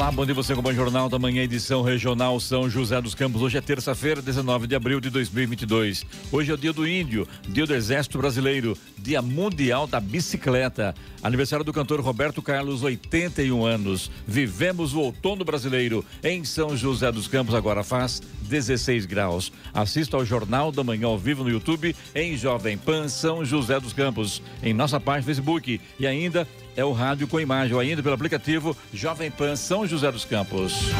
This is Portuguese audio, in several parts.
Olá, bom dia você com o Jornal da Manhã, edição regional São José dos Campos. Hoje é terça-feira, 19 de abril de 2022. Hoje é o dia do índio, dia do Exército Brasileiro, dia mundial da bicicleta. Aniversário do cantor Roberto Carlos, 81 anos. Vivemos o outono brasileiro em São José dos Campos, agora faz 16 graus. Assista ao Jornal da Manhã ao vivo no YouTube em Jovem Pan São José dos Campos, em nossa página Facebook e ainda é o rádio com imagem, ainda pelo aplicativo Jovem Pan São José dos Campos.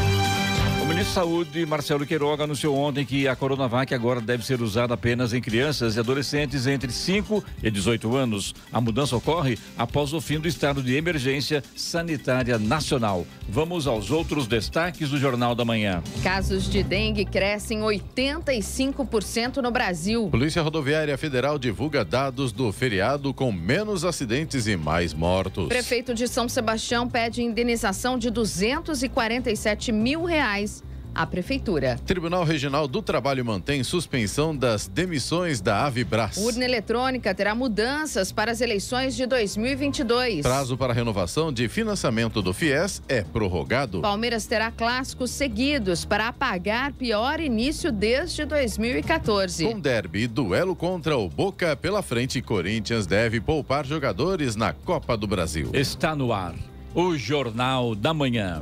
O ministro da Saúde, Marcelo Queiroga, anunciou ontem que a Coronavac agora deve ser usada apenas em crianças e adolescentes entre 5 e 18 anos. A mudança ocorre após o fim do estado de emergência sanitária nacional. Vamos aos outros destaques do Jornal da Manhã. Casos de dengue crescem 85% no Brasil. Polícia Rodoviária Federal divulga dados do feriado com menos acidentes e mais mortos. Prefeito de São Sebastião pede indenização de 247 mil reais à Prefeitura. Tribunal Regional do Trabalho mantém suspensão das demissões da Avibras. Urna eletrônica terá mudanças para as eleições de 2022. Prazo para renovação de financiamento do FIES é prorrogado. Palmeiras terá clássicos seguidos para apagar pior início desde 2014. Com derby e duelo contra o Boca pela frente, Corinthians deve poupar jogadores na Copa do Brasil. Está no ar o Jornal da Manhã.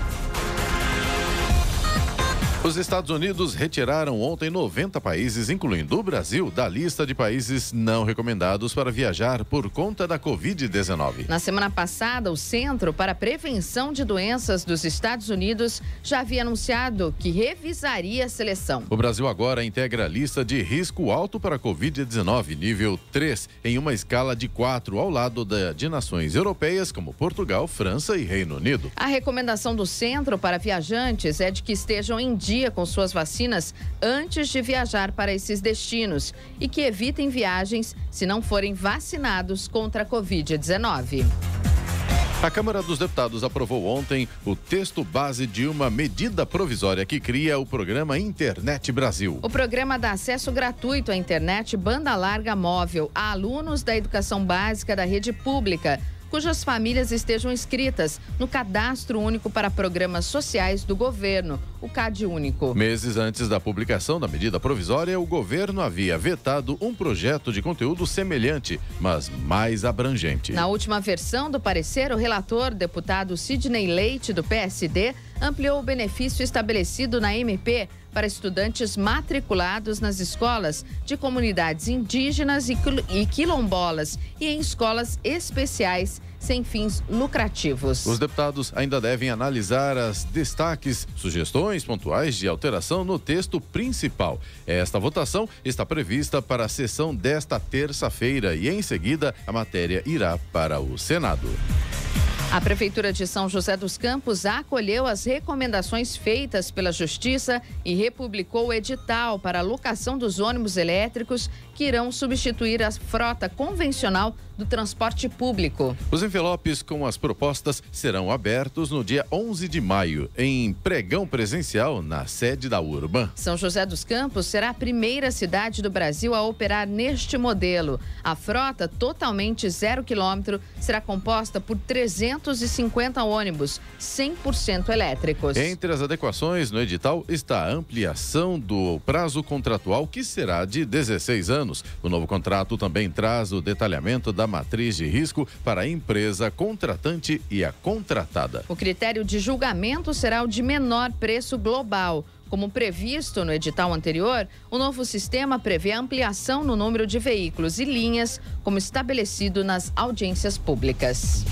Os Estados Unidos retiraram ontem 90 países, incluindo o Brasil, da lista de países não recomendados para viajar por conta da Covid-19. Na semana passada, o Centro para a Prevenção de Doenças dos Estados Unidos já havia anunciado que revisaria a seleção. O Brasil agora integra a lista de risco alto para a Covid-19, nível 3, em uma escala de 4, ao lado da, de nações europeias como Portugal, França e Reino Unido. A recomendação do Centro para Viajantes é de que estejam em dia dia com suas vacinas antes de viajar para esses destinos e que evitem viagens se não forem vacinados contra a Covid-19. A Câmara dos Deputados aprovou ontem o texto base de uma medida provisória que cria o programa Internet Brasil. O programa dá acesso gratuito à internet banda larga móvel a alunos da educação básica da rede pública cujas famílias estejam inscritas no Cadastro Único para Programas Sociais do Governo, o CAD Único. Meses antes da publicação da medida provisória, o governo havia vetado um projeto de conteúdo semelhante, mas mais abrangente. Na última versão do parecer, o relator, deputado Sidney Leite, do PSD, ampliou o benefício estabelecido na MP para estudantes matriculados nas escolas de comunidades indígenas e quilombolas e em escolas especiais sem fins lucrativos. Os deputados ainda devem analisar as destaques, sugestões pontuais de alteração no texto principal. Esta votação está prevista para a sessão desta terça-feira e, em seguida, a matéria irá para o Senado. A Prefeitura de São José dos Campos acolheu as recomendações feitas pela Justiça e republicou o edital para a locação dos ônibus elétricos que irão substituir a frota convencional do transporte público. Os envelopes com as propostas serão abertos no dia 11 de maio, em pregão presencial na sede da Urban. São José dos Campos será a primeira cidade do Brasil a operar neste modelo. A frota, totalmente zero quilômetro, será composta por 350 ônibus 100% elétricos. Entre as adequações no edital está a ampliação do prazo contratual, que será de 16 anos. O novo contrato também traz o detalhamento da matriz de risco para a empresa contratante e a contratada. O critério de julgamento será o de menor preço global. Como previsto no edital anterior, o novo sistema prevê ampliação no número de veículos e linhas, como estabelecido nas audiências públicas.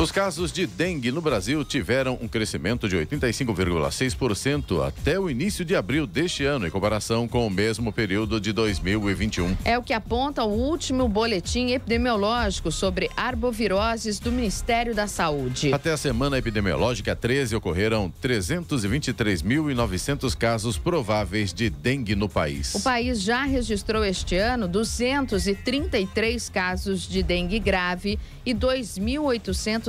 Os casos de dengue no Brasil tiveram um crescimento de 85,6% até o início de abril deste ano, em comparação com o mesmo período de 2021. É o que aponta o último boletim epidemiológico sobre arboviroses do Ministério da Saúde. Até a semana epidemiológica 13 ocorreram 323.900 casos prováveis de dengue no país. O país já registrou este ano 233 casos de dengue grave e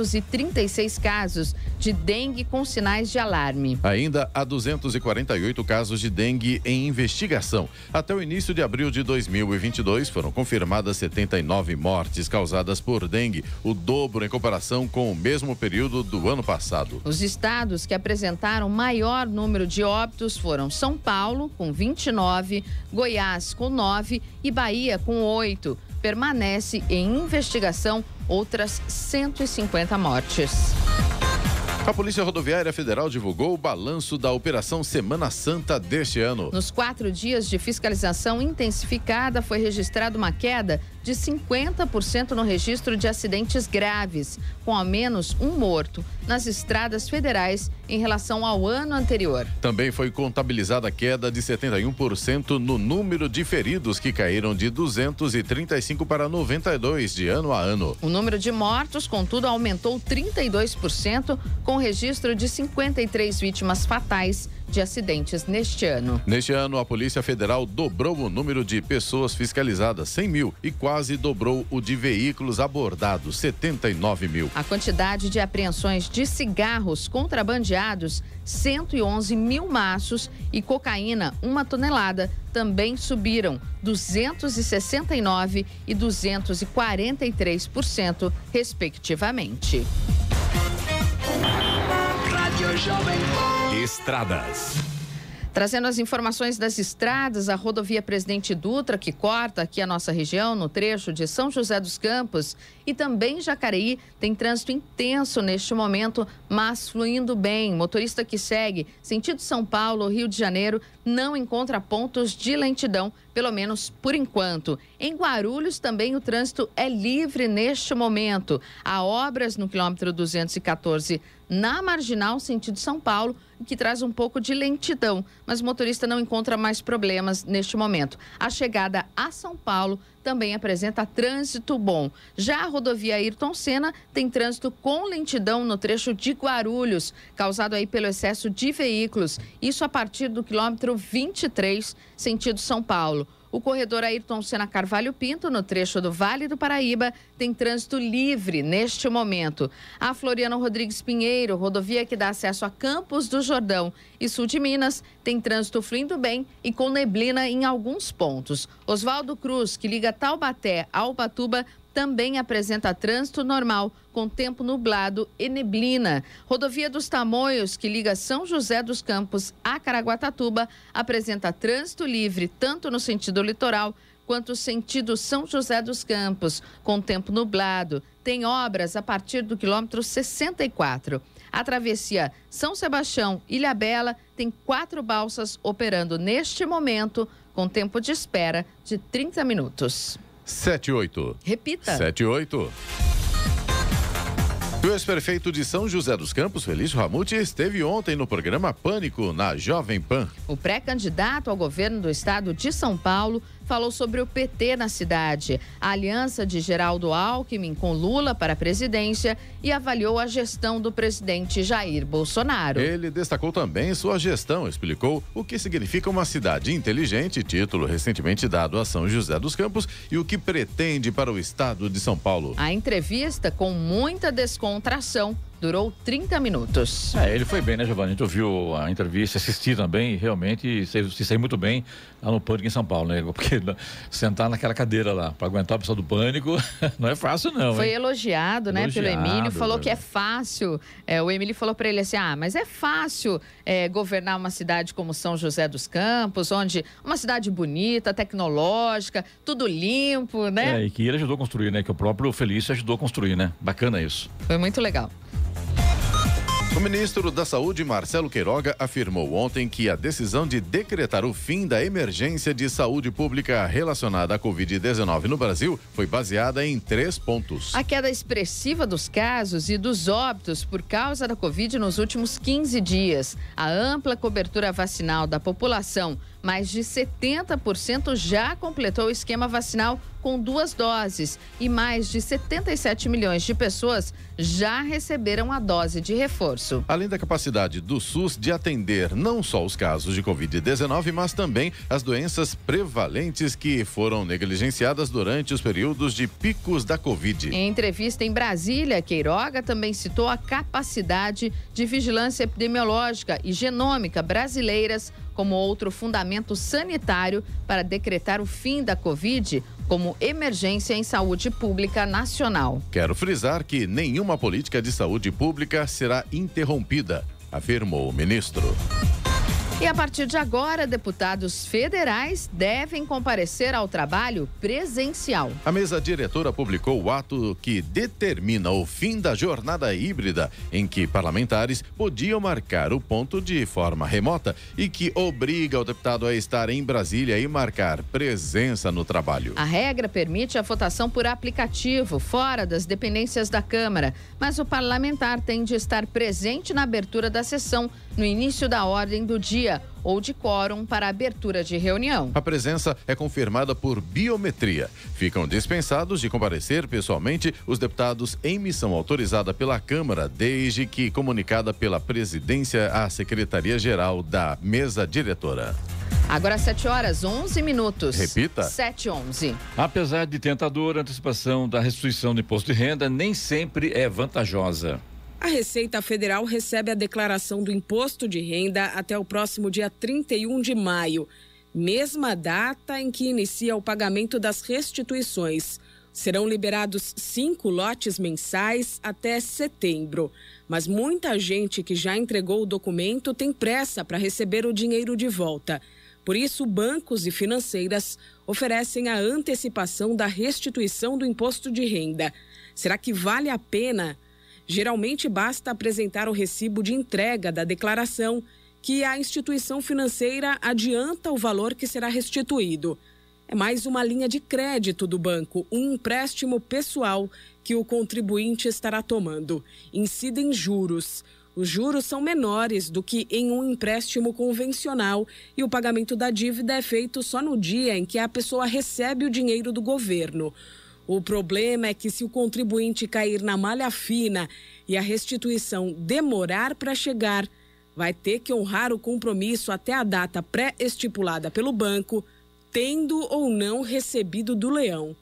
2.836 casos de dengue com sinais de alarme. Ainda há 248 casos de dengue em investigação. Até o início de abril de 2022, foram confirmadas 79 mortes causadas por dengue, o dobro em comparação com o mesmo período do ano passado. Os estados que apresentaram maior número de óbitos foram São Paulo, com 29, Goiás, com 9 e Bahia, com 8 permanece em investigação outras 150 mortes. A Polícia Rodoviária Federal divulgou o balanço da Operação Semana Santa deste ano. Nos quatro dias de fiscalização intensificada, foi registrada uma queda de 50% no registro de acidentes graves, com ao menos um morto nas estradas federais em relação ao ano anterior. Também foi contabilizada a queda de 71% no número de feridos, que caíram de 235 para 92 de ano a ano. O número de mortos, contudo, aumentou 32%, com registro de 53 vítimas fatais de acidentes neste ano. Neste ano, a Polícia Federal dobrou o número de pessoas fiscalizadas, 100 mil, e quase dobrou o de veículos abordados, 79 mil. A quantidade de apreensões de cigarros contrabandeados, 111 mil maços, e cocaína, uma tonelada, também subiram 269 e 243%, respectivamente. Estradas. Trazendo as informações das estradas, a rodovia Presidente Dutra, que corta aqui a nossa região, no trecho de São José dos Campos e também Jacareí, tem trânsito intenso neste momento, mas fluindo bem. Motorista que segue sentido São Paulo, Rio de Janeiro, não encontra pontos de lentidão, pelo menos por enquanto. Em Guarulhos também o trânsito é livre neste momento. Há obras no quilômetro 214 na marginal sentido São Paulo, que traz um pouco de lentidão, mas o motorista não encontra mais problemas neste momento. A chegada a São Paulo também apresenta trânsito bom. Já a rodovia Ayrton Senna tem trânsito com lentidão no trecho de Guarulhos, causado aí pelo excesso de veículos. Isso a partir do quilômetro 23, sentido São Paulo. O corredor Ayrton Senna Carvalho Pinto, no trecho do Vale do Paraíba, tem trânsito livre neste momento. A Floriano Rodrigues Pinheiro, rodovia que dá acesso a Campos do Jordão e sul de Minas, tem trânsito fluindo bem e com neblina em alguns pontos. Oswaldo Cruz, que liga Taubaté a Ubatuba, também apresenta trânsito normal, com tempo nublado e neblina. Rodovia dos Tamoios, que liga São José dos Campos a Caraguatatuba, apresenta trânsito livre tanto no sentido litoral quanto sentido São José dos Campos, com tempo nublado. Tem obras a partir do quilômetro 64. A travessia São Sebastião Ilha Bela tem quatro balsas operando neste momento, com tempo de espera de 30 minutos. 78. Repita. 78. O ex-prefeito de São José dos Campos, Felício Ramute, esteve ontem no programa Pânico, na Jovem Pan. O pré-candidato ao governo do estado de São Paulo falou sobre o PT na cidade, a aliança de Geraldo Alckmin com Lula para a presidência e avaliou a gestão do presidente Jair Bolsonaro. Ele destacou também sua gestão, explicou o que significa uma cidade inteligente, título recentemente dado a São José dos Campos, e o que pretende para o estado de São Paulo. A entrevista, com muita descontração, durou 30 minutos. É, ele foi bem, né, Giovanni? A gente ouviu a entrevista, assisti também e realmente se, se saiu muito bem lá no Pânico em São Paulo, né? Porque sentar naquela cadeira lá para aguentar o pessoal do Pânico não é fácil, não. Foi hein? elogiado, né, Elogiado, pelo Emílio, falou que é fácil. É, o Emílio falou para ele assim: ah, mas é fácil é, governar uma cidade como São José dos Campos, onde uma cidade bonita, tecnológica, tudo limpo, né? É, e que ele ajudou a construir, né? Que o próprio Felício ajudou a construir, né? Bacana isso. Foi muito legal. O ministro da Saúde, Marcelo Queiroga, afirmou ontem que a decisão de decretar o fim da emergência de saúde pública relacionada à Covid-19 no Brasil foi baseada em três pontos. A queda expressiva dos casos e dos óbitos por causa da Covid nos últimos 15 dias, a ampla cobertura vacinal da população mais de 70% já completou o esquema vacinal com duas doses e mais de 77 milhões de pessoas já receberam a dose de reforço. Além da capacidade do SUS de atender não só os casos de Covid-19, mas também as doenças prevalentes que foram negligenciadas durante os períodos de picos da Covid. Em entrevista em Brasília, Queiroga também citou a capacidade de vigilância epidemiológica e genômica brasileiras como outro fundamento sanitário para decretar o fim da Covid como emergência em saúde pública nacional. Quero frisar que nenhuma política de saúde pública será interrompida, afirmou o ministro. E a partir de agora, deputados federais devem comparecer ao trabalho presencial. A mesa diretora publicou o ato que determina o fim da jornada híbrida, em que parlamentares podiam marcar o ponto de forma remota e que obriga o deputado a estar em Brasília e marcar presença no trabalho. A regra permite a votação por aplicativo, fora das dependências da Câmara, mas o parlamentar tem de estar presente na abertura da sessão, no início da ordem do dia dia ou de quórum para abertura de reunião. A presença é confirmada por biometria. Ficam dispensados de comparecer pessoalmente os deputados em missão autorizada pela Câmara, desde que comunicada pela presidência à Secretaria-Geral da mesa diretora. Agora 7 horas 11 minutos. Repita. 7 11. Apesar de tentadora, a antecipação da restituição do imposto de renda nem sempre é vantajosa. A Receita Federal recebe a declaração do imposto de renda até o próximo dia 31 de maio, mesma data em que inicia o pagamento das restituições. Serão liberados cinco lotes mensais até setembro. Mas muita gente que já entregou o documento tem pressa para receber o dinheiro de volta. Por isso, bancos e financeiras oferecem a antecipação da restituição do imposto de renda. Será que vale a pena? Geralmente basta apresentar o recibo de entrega da declaração, que a instituição financeira adianta o valor que será restituído. É mais uma linha de crédito do banco, um empréstimo pessoal que o contribuinte estará tomando. Incidem juros. Os juros são menores do que em um empréstimo convencional e o pagamento da dívida é feito só no dia em que a pessoa recebe o dinheiro do governo. O problema é que se o contribuinte cair na malha fina e a restituição demorar para chegar, vai ter que honrar o compromisso até a data pré-estipulada pelo banco, tendo ou não recebido do leão.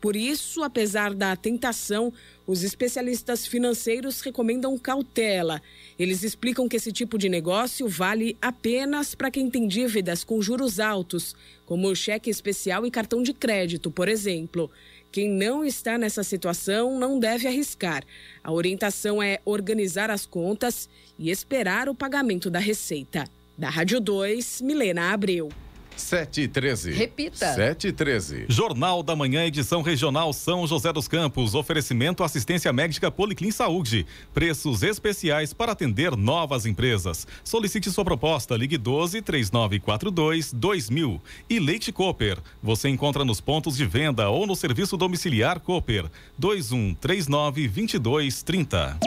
Por isso, apesar da tentação, os especialistas financeiros recomendam cautela. Eles explicam que esse tipo de negócio vale apenas para quem tem dívidas com juros altos, como cheque especial e cartão de crédito, por exemplo. Quem não está nessa situação não deve arriscar. A orientação é organizar as contas e esperar o pagamento da receita. Da Rádio 2, Milena Abreu. 7 e 13. Repita. 7 e 13. Jornal da Manhã, edição regional São José dos Campos. Oferecimento assistência médica Policlin Saúde. Preços especiais para atender novas empresas. Solicite sua proposta. Ligue 12 3942 2000. E Leite Cooper. Você encontra nos pontos de venda ou no serviço domiciliar Cooper. 21 39 22 30.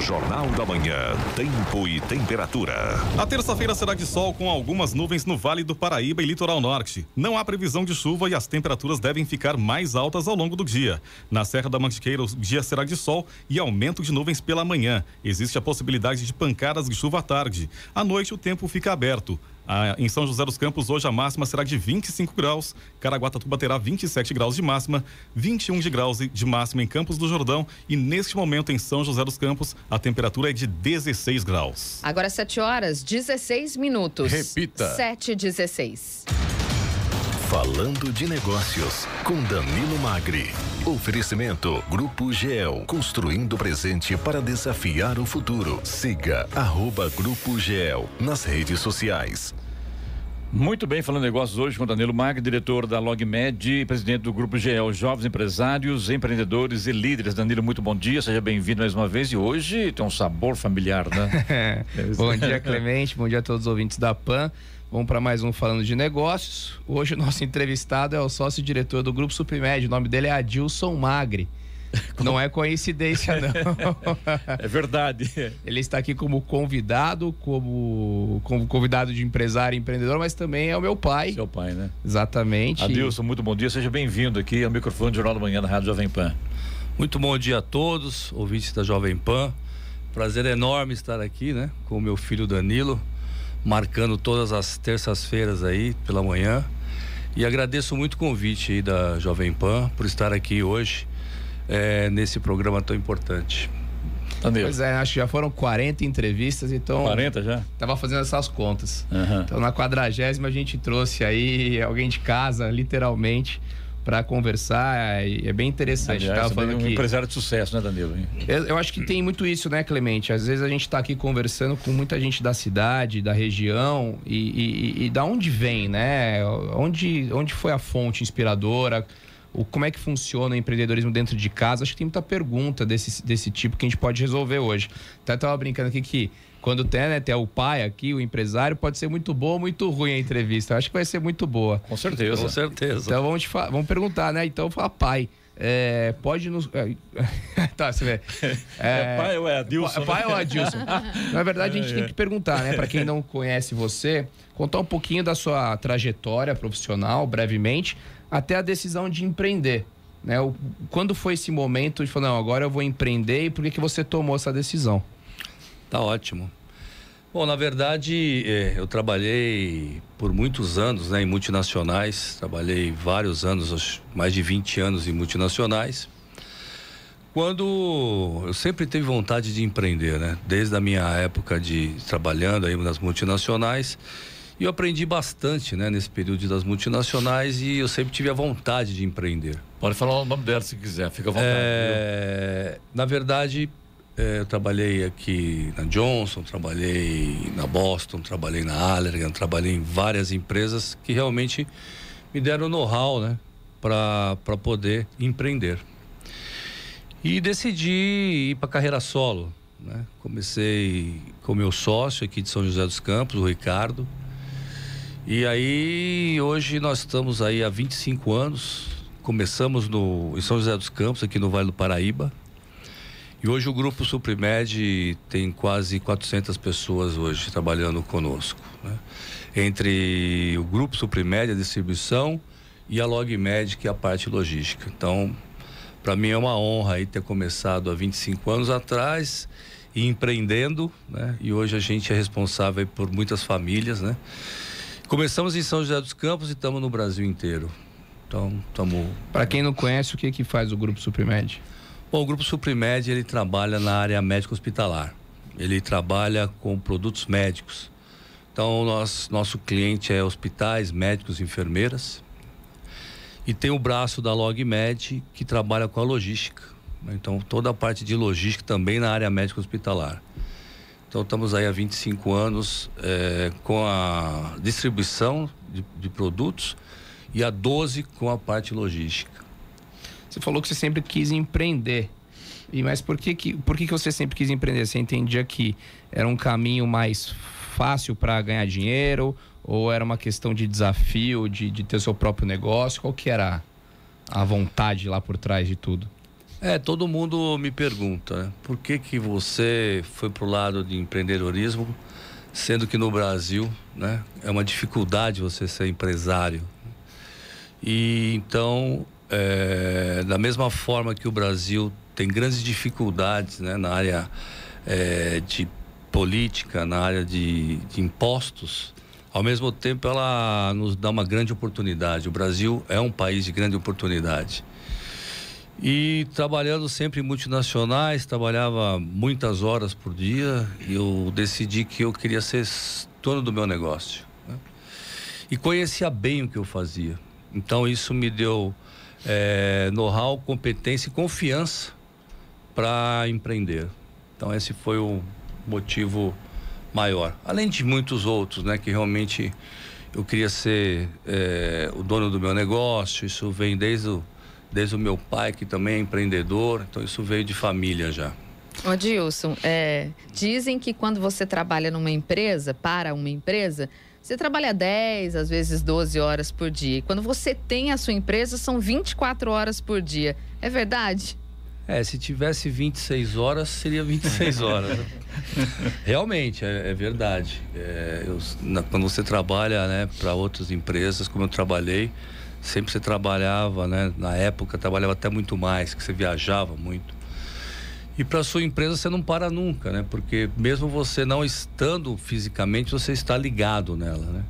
Jornal da Manhã, tempo e temperatura. A terça-feira será de sol com algumas nuvens no Vale do Paraíba e Litoral Norte. Não há previsão de chuva e as temperaturas devem ficar mais altas ao longo do dia. Na Serra da Mantiqueira, o dia será de sol e aumento de nuvens pela manhã. Existe a possibilidade de pancadas de chuva à tarde. À noite, o tempo fica aberto. Ah, em São José dos Campos, hoje a máxima será de 25 graus. Caraguatatuba terá 27 graus de máxima, 21 de graus de máxima em Campos do Jordão. E neste momento, em São José dos Campos, a temperatura é de 16 graus. Agora 7 horas, 16 minutos. Repita. 7 e 16. Falando de negócios, com Danilo Magri. Oferecimento Grupo GEL, construindo o presente para desafiar o futuro. Siga arroba Grupo GEL nas redes sociais. Muito bem, falando negócios hoje com Danilo Mag, diretor da LogMed, presidente do Grupo GEL, Jovens Empresários, Empreendedores e Líderes. Danilo, muito bom dia, seja bem-vindo mais uma vez. E hoje tem um sabor familiar, né? bom dia, Clemente, bom dia a todos os ouvintes da PAN. Vamos para mais um Falando de Negócios. Hoje o nosso entrevistado é o sócio-diretor do Grupo Suprimed, o nome dele é Adilson Magri. Não é coincidência, não. É verdade. Ele está aqui como convidado, como, como convidado de empresário e empreendedor, mas também é o meu pai. Seu pai, né? Exatamente. Adilson, muito bom dia. Seja bem-vindo aqui ao microfone do Jornal da Manhã da Rádio Jovem Pan. Muito bom dia a todos, ouvintes da Jovem Pan. Prazer enorme estar aqui, né? Com o meu filho Danilo, marcando todas as terças-feiras aí pela manhã. E agradeço muito o convite aí da Jovem Pan por estar aqui hoje é, nesse programa tão importante. Entendeu? Pois é, acho que já foram 40 entrevistas, então. 40 já? Tava fazendo essas contas. Uhum. Então, na quadragésima, a gente trouxe aí alguém de casa, literalmente, para conversar. É bem interessante. Aliás, Tava falando um que... empresário de sucesso, né, Danilo? Eu, eu, acho que tem muito isso, né, Clemente? Às vezes a gente está aqui conversando com muita gente da cidade, da região, e, e, e da onde vem, né? Onde, onde foi a fonte inspiradora? O, como é que funciona o empreendedorismo dentro de casa. Acho que tem muita pergunta desse, desse tipo que a gente pode resolver hoje. Até estava brincando aqui que quando tem, né, tem o pai aqui, o empresário, pode ser muito boa ou muito ruim a entrevista. Eu acho que vai ser muito boa. Com certeza. Com certeza. Então vamos, te vamos perguntar, né? Então fala pai. É, pode nos. É, tá, você vê. É, é pai ou é Adilson? Pai ou Adilson? Na verdade, a gente tem que perguntar, né? Para quem não conhece você, contar um pouquinho da sua trajetória profissional, brevemente, até a decisão de empreender. Né? O, quando foi esse momento de falar, não, agora eu vou empreender e por que, que você tomou essa decisão? Tá ótimo. Bom, na verdade, é, eu trabalhei por muitos anos né, em multinacionais, trabalhei vários anos, mais de 20 anos em multinacionais. Quando eu sempre tive vontade de empreender, né? Desde a minha época de trabalhando aí nas multinacionais, e eu aprendi bastante, né, nesse período das multinacionais e eu sempre tive a vontade de empreender. Pode falar o nome dela se quiser, fica à vontade. É, na verdade, é, eu trabalhei aqui na Johnson, trabalhei na Boston, trabalhei na Allergan, trabalhei em várias empresas que realmente me deram know-how, né, para poder empreender. E decidi ir para carreira solo. Né? Comecei com meu sócio aqui de São José dos Campos, o Ricardo. E aí, hoje nós estamos aí há 25 anos. Começamos no, em São José dos Campos, aqui no Vale do Paraíba. E hoje o Grupo Suprimed tem quase 400 pessoas hoje trabalhando conosco. Né? Entre o Grupo Suprimed, a distribuição, e a LogMed, que é a parte logística. Então, para mim é uma honra aí ter começado há 25 anos atrás e empreendendo, né? E hoje a gente é responsável por muitas famílias, né? Começamos em São José dos Campos e estamos no Brasil inteiro. Então, estamos. Para quem não conhece, o que que faz o Grupo Suprimed? Bom, o Grupo Suprimed ele trabalha na área médico hospitalar. Ele trabalha com produtos médicos. Então, nós, nosso cliente é hospitais, médicos, enfermeiras. E tem o braço da LogMed que trabalha com a logística. Então, toda a parte de logística também na área médico hospitalar. Então estamos aí há 25 anos é, com a distribuição de, de, produtos e há 12 com a parte logística. Você falou que você sempre quis empreender. E mas por que, que, por que, que você sempre quis empreender? Você entendia que era um caminho mais fácil para ganhar dinheiro? Ou era uma questão de desafio, de, de ter seu próprio negócio? Qual que era a vontade lá por trás de tudo? É, todo mundo me pergunta, né? por que que você foi pro lado de empreendedorismo, sendo que no Brasil, né, é uma dificuldade você ser empresário. E então, é, da mesma forma que o Brasil tem grandes dificuldades, né, na área é, de política, na área de, de impostos, ao mesmo tempo ela nos dá uma grande oportunidade. O Brasil é um país de grande oportunidade. E trabalhando sempre em multinacionais, trabalhava muitas horas por dia e eu decidi que eu queria ser dono do meu negócio. Né? E conhecia bem o que eu fazia. Então isso me deu é, know-how, competência e confiança para empreender. Então esse foi o motivo maior. Além de muitos outros, né, que realmente eu queria ser é, o dono do meu negócio. Isso vem desde o, desde o meu pai, que também é empreendedor. Então, isso veio de família já. Ô, Dilson, é, dizem que quando você trabalha numa empresa, para uma empresa, você trabalha 10, às vezes 12 horas por dia. E quando você tem a sua empresa, são 24 horas por dia. É verdade? É, se tivesse 26 horas, seria 26 horas. Realmente, é, é verdade. É, eu, na, quando você trabalha né, para outras empresas, como eu trabalhei, sempre você trabalhava, né, na época, trabalhava até muito mais, que você viajava muito. E para sua empresa você não para nunca, né? Porque mesmo você não estando fisicamente, você está ligado nela, né?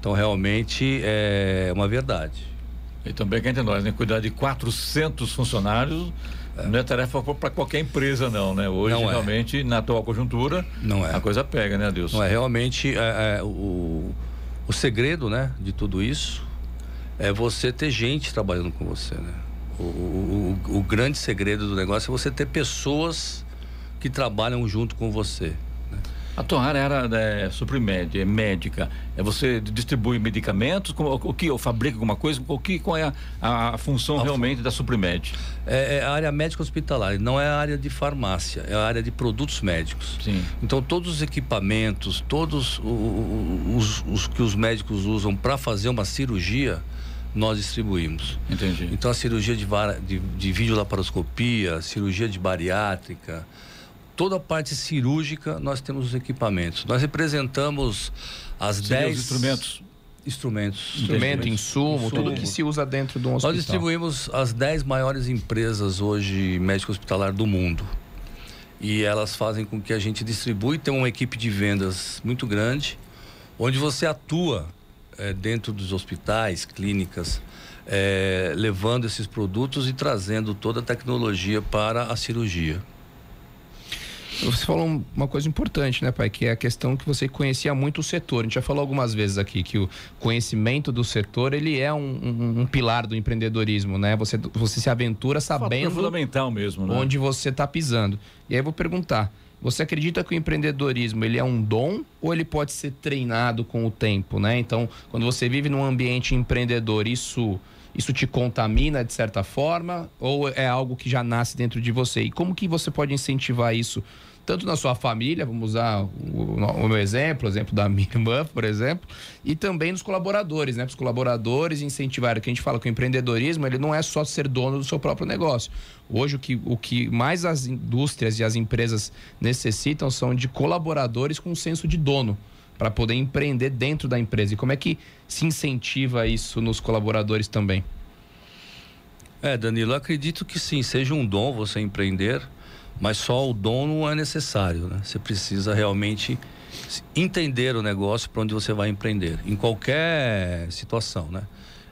Então realmente é uma verdade. E também quem entre nós, né? Cuidar de 400 funcionários é. não é tarefa para qualquer empresa, não, né? Hoje, não é. realmente, na atual conjuntura, não é. a coisa pega, né, Deus? Não é. Realmente, é, é, o, o segredo, né, de tudo isso é você ter gente trabalhando com você, né? O, o, o, grande segredo do negócio é você ter pessoas que trabalham junto com você. Né? A tua área era é, suprimed, é médica. É você distribui medicamentos? o que? Eu fabrica alguma coisa? O que? Qual é a, a função a realmente da Suprimed? É, é, a área médica hospitalar, não é a área de farmácia, é a área de produtos médicos. Sim. Então todos os equipamentos, todos os, os, os que os médicos usam para fazer uma cirurgia, nós distribuímos. Entendi. Então a cirurgia de, de, de videolaparoscopia, cirurgia de bariátrica, toda a parte cirúrgica nós temos os equipamentos. Nós representamos as 10 instrumentos. Instrumentos. Instrumento, insumo, insumo, tudo que se usa dentro de um hospital. Nós distribuímos as 10 maiores empresas hoje médico hospitalar do mundo. E elas fazem com que a gente distribui, tem uma equipe de vendas muito grande, onde você atua é, dentro dos hospitais, clínicas, é, levando esses produtos e trazendo toda a tecnologia para a cirurgia. Você falou uma coisa importante, né, pai? Que é a questão que você conhecia muito o setor. A gente já falou algumas vezes aqui que o conhecimento do setor ele é um, um, um pilar do empreendedorismo, né? Você, você se aventura sabendo. Fundamental mesmo, né? Onde você está pisando. E aí eu vou perguntar: você acredita que o empreendedorismo ele é um dom ou ele pode ser treinado com o tempo, né? Então, quando você vive num ambiente empreendedor, isso isso te contamina de certa forma ou é algo que já nasce dentro de você? E como que você pode incentivar isso tanto na sua família, vamos usar o, o, meu exemplo, o exemplo da minha irmã, por exemplo, e também nos colaboradores, né? Para os colaboradores incentivar, que a gente fala que o empreendedorismo ele não é só ser dono do seu próprio negócio. Hoje o que, o que mais as indústrias e as empresas necessitam são de colaboradores com um senso de dono para poder empreender dentro da empresa. E como é que se incentiva isso nos colaboradores também? É, Danilo, acredito que sim, seja um dom você empreender mas só o dom não é necessário, né? Você precisa realmente entender o negócio para onde você vai empreender, em qualquer situação, né?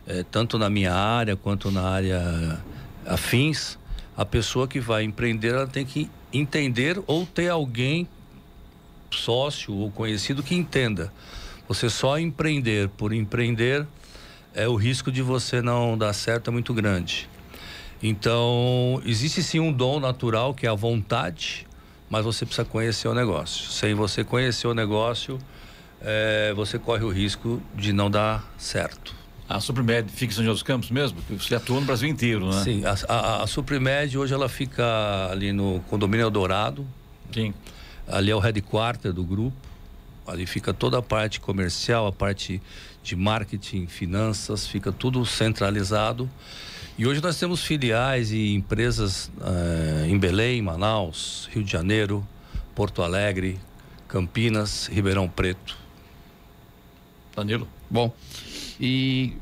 É, tanto na minha área quanto na área afins, a pessoa que vai empreender ela tem que entender ou ter alguém sócio ou conhecido que entenda. Você só empreender por empreender é o risco de você não dar certo é muito grande. Então, existe sim um dom natural que é a vontade, mas você precisa conhecer o negócio. Sem você conhecer o negócio, é, você corre o risco de não dar certo. A Suprimed fica em São José dos Campos mesmo? Você atua no Brasil inteiro, né? Sim, a, a, a Suprimed hoje ela fica ali no condomínio Eldorado. Sim. Ali é o headquarter do grupo. Ali fica toda a parte comercial, a parte de marketing, finanças, fica tudo centralizado. E hoje nós temos filiais e empresas uh, em Belém, Manaus, Rio de Janeiro, Porto Alegre, Campinas, Ribeirão Preto. Danilo. Bom, e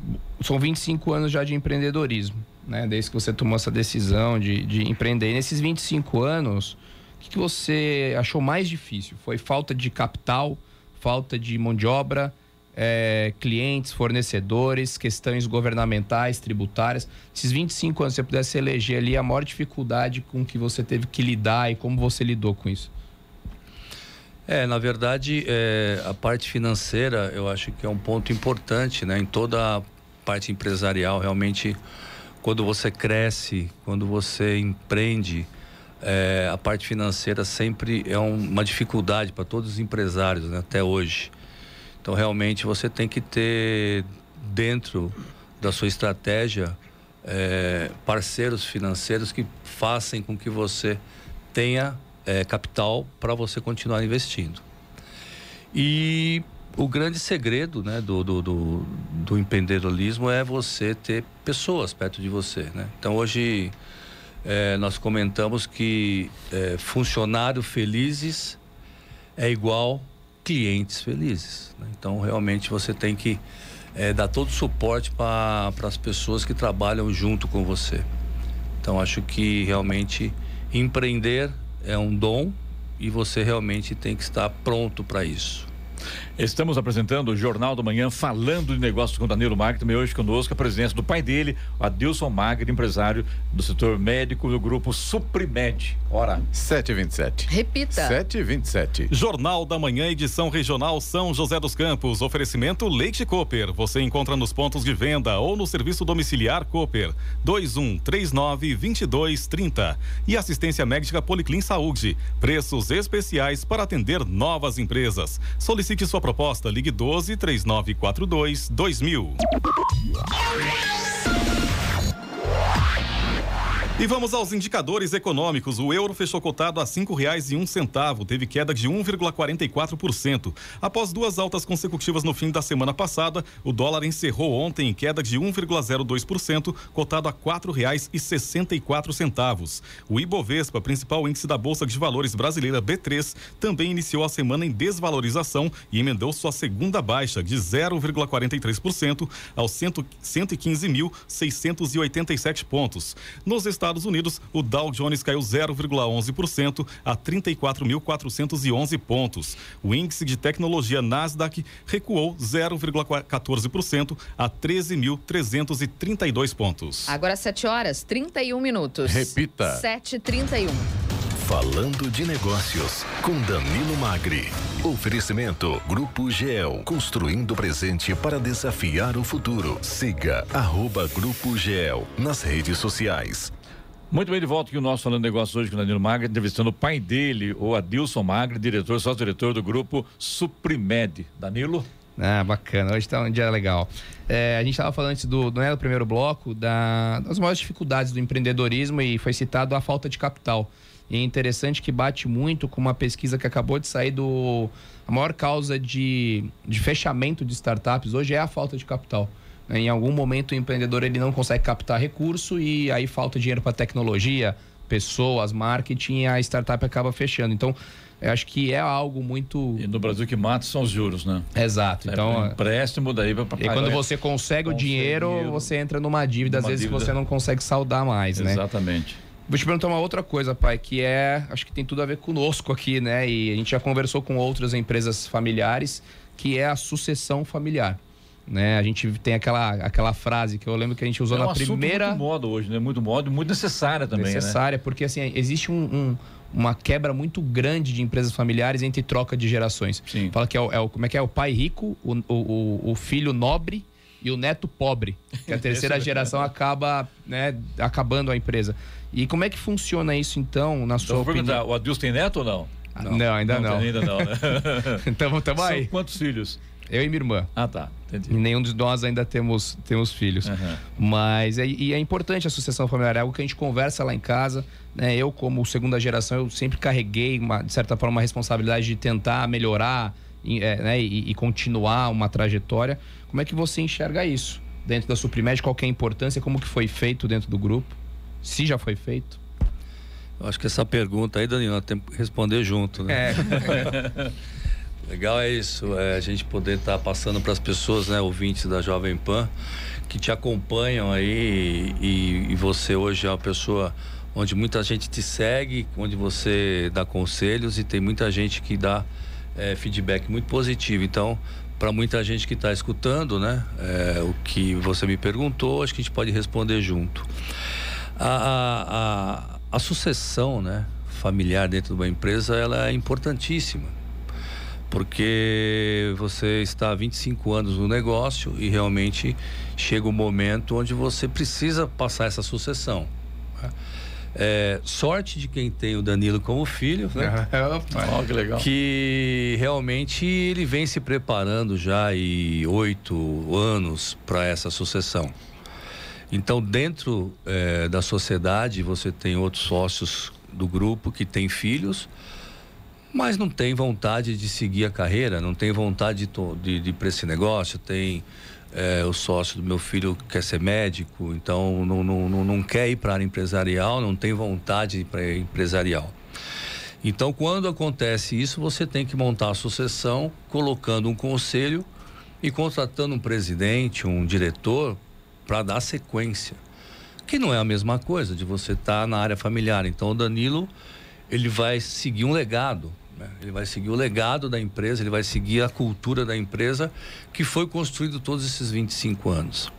são 25 anos já de empreendedorismo, né? Desde que você tomou essa decisão de, de empreender. E nesses 25 anos, o que, que você achou mais difícil? Foi falta de capital, falta de mão de obra, é, clientes, fornecedores, questões governamentais, tributárias. Esses 25 anos, se você pudesse eleger ali a maior dificuldade com que você teve que lidar e como você lidou com isso? É, na verdade, é, a parte financeira eu acho que é um ponto importante, né? Em toda a parte empresarial, realmente, quando você cresce, quando você empreende, é, a parte financeira sempre é um, uma dificuldade para todos os empresários, né? Até hoje. Então, realmente, você tem que ter dentro da sua estratégia é, parceiros financeiros que façam com que você tenha é, capital para você continuar investindo. E o grande segredo né, do, do, do, do, empreendedorismo é você ter pessoas perto de você. Né? Então, hoje, é, nós comentamos que é, funcionários felizes é igual clientes felizes. Né? Então, realmente, você tem que é, dar todo o suporte para as pessoas que trabalham junto com você. Então, acho que realmente empreender é um dom e você realmente tem que estar pronto para isso. Estamos apresentando o Jornal da Manhã, falando de negócios com Danilo Magri. Também hoje conosco a presença do pai dele, o Adilson Magri, empresário do setor médico do grupo Suprimed. Hora 7h27. Repita. 7h27. Jornal da Manhã, edição regional São José dos Campos. Oferecimento Leite Cooper. Você encontra nos pontos de venda ou no serviço domiciliar Cooper. 2139 2230. E assistência médica Policlin Saúde. Preços especiais para atender novas empresas. Solicite sua proposta, ligue 12 3942 2000. E vamos aos indicadores econômicos. O euro fechou cotado a cinco reais e um centavo, teve queda de 1,44%. Após duas altas consecutivas no fim da semana passada, o dólar encerrou ontem em queda de 1,02%, cotado a quatro reais e sessenta e quatro centavos. O Ibovespa, principal índice da Bolsa de Valores brasileira B3, também iniciou a semana em desvalorização e emendou sua segunda baixa de 0,43% aos 115.687 pontos. Nos Estados Estados Unidos, o Dow Jones caiu 0,11% a 34.411 pontos. O índice de tecnologia Nasdaq recuou 0,14% a 13.332 pontos. Agora 7 horas 31 minutos. Repita. 7h31. Falando de Negócios, com Danilo Magri. Oferecimento Grupo GEL, construindo o presente para desafiar o futuro. Siga arroba Grupo GEL nas redes sociais. Muito bem, de volta aqui o nosso Falando Negócios hoje com o Danilo Magri, entrevistando o pai dele, o Adilson Magri, diretor, sócio-diretor do grupo Suprimed. Danilo? Ah, bacana. Hoje está um dia legal. É, a gente estava falando antes do, é do primeiro bloco, da, das maiores dificuldades do empreendedorismo e foi citado a falta de capital. E é interessante que bate muito com uma pesquisa que acabou de sair do. A maior causa de, de fechamento de startups hoje é a falta de capital. Em algum momento o empreendedor ele não consegue captar recurso e aí falta dinheiro para tecnologia, pessoas, marketing e a startup acaba fechando. Então, eu acho que é algo muito. E no Brasil que mata são os juros, né? Exato. É então, empréstimo daí para. E quando você consegue, o dinheiro, você entra numa dívida, às vezes dívida... você não consegue saldar mais, né? Exatamente. Vou te perguntar uma outra coisa, pai, que é, acho que tem tudo a ver conosco aqui, né? E a gente já conversou com outras empresas familiares, que é a sucessão familiar. Né? A gente tem aquela, aquela frase que eu lembro que a gente usou é um na primeira. Muito moda hoje, né? Muito moda muito necessária também. Né? Necessária, né? porque assim, existe um, um, uma quebra muito grande de empresas familiares entre troca de gerações. Sim. Fala que é o, é o como é que é o pai rico, o, o, o filho nobre e o neto pobre. Que a terceira geração acaba né, acabando a empresa. E como é que funciona isso então, na sua então, opinião? O Adilson tem neto ou não? Não, não ainda não. não. Ainda não, né? então, estamos aí. São quantos filhos? Eu e minha irmã. Ah, tá. Entendi. Nenhum de nós ainda temos, temos filhos. Uhum. Mas é, e é importante a sucessão familiar, é algo que a gente conversa lá em casa. Né? Eu, como segunda geração, eu sempre carreguei, uma, de certa forma, uma responsabilidade de tentar melhorar é, né? e, e, continuar uma trajetória. Como é que você enxerga isso? Dentro da Suprimed, qual é a importância? Como que foi feito dentro do grupo? Se já foi feito? Eu acho que essa pergunta aí, Danilo, tem que responder junto, né? É. Legal é isso, é a gente poder estar tá passando para as pessoas, né, ouvintes da Jovem Pan, que te acompanham aí e, e, você hoje é uma pessoa onde muita gente te segue, onde você dá conselhos e tem muita gente que dá é, feedback muito positivo. Então, para muita gente que está escutando, né, é, o que você me perguntou, acho que a gente pode responder junto. A, a, a, a sucessão, né, familiar dentro de uma empresa, ela é importantíssima porque você está há 25 anos no negócio e realmente chega o um momento onde você precisa passar essa sucessão. Né? É, sorte de quem tem o Danilo como filho, né? oh, que legal. Que realmente ele vem se preparando já e oito anos para essa sucessão. Então, dentro é, da sociedade, você tem outros sócios do grupo que têm filhos, mas não tem vontade de seguir a carreira, não tem vontade de, de, de ir para esse negócio, tem é, o sócio do meu filho quer ser médico, então não, não, não, não quer ir para a área empresarial, não tem vontade para empresarial. Então, quando acontece isso, você tem que montar a sucessão, colocando um conselho e contratando um presidente, um diretor, para dar sequência. Que não é a mesma coisa de você estar tá na área familiar. Então, o Danilo, ele vai seguir um legado. Né? Ele vai seguir o legado da empresa, ele vai seguir a cultura da empresa que foi construído todos esses 25 anos.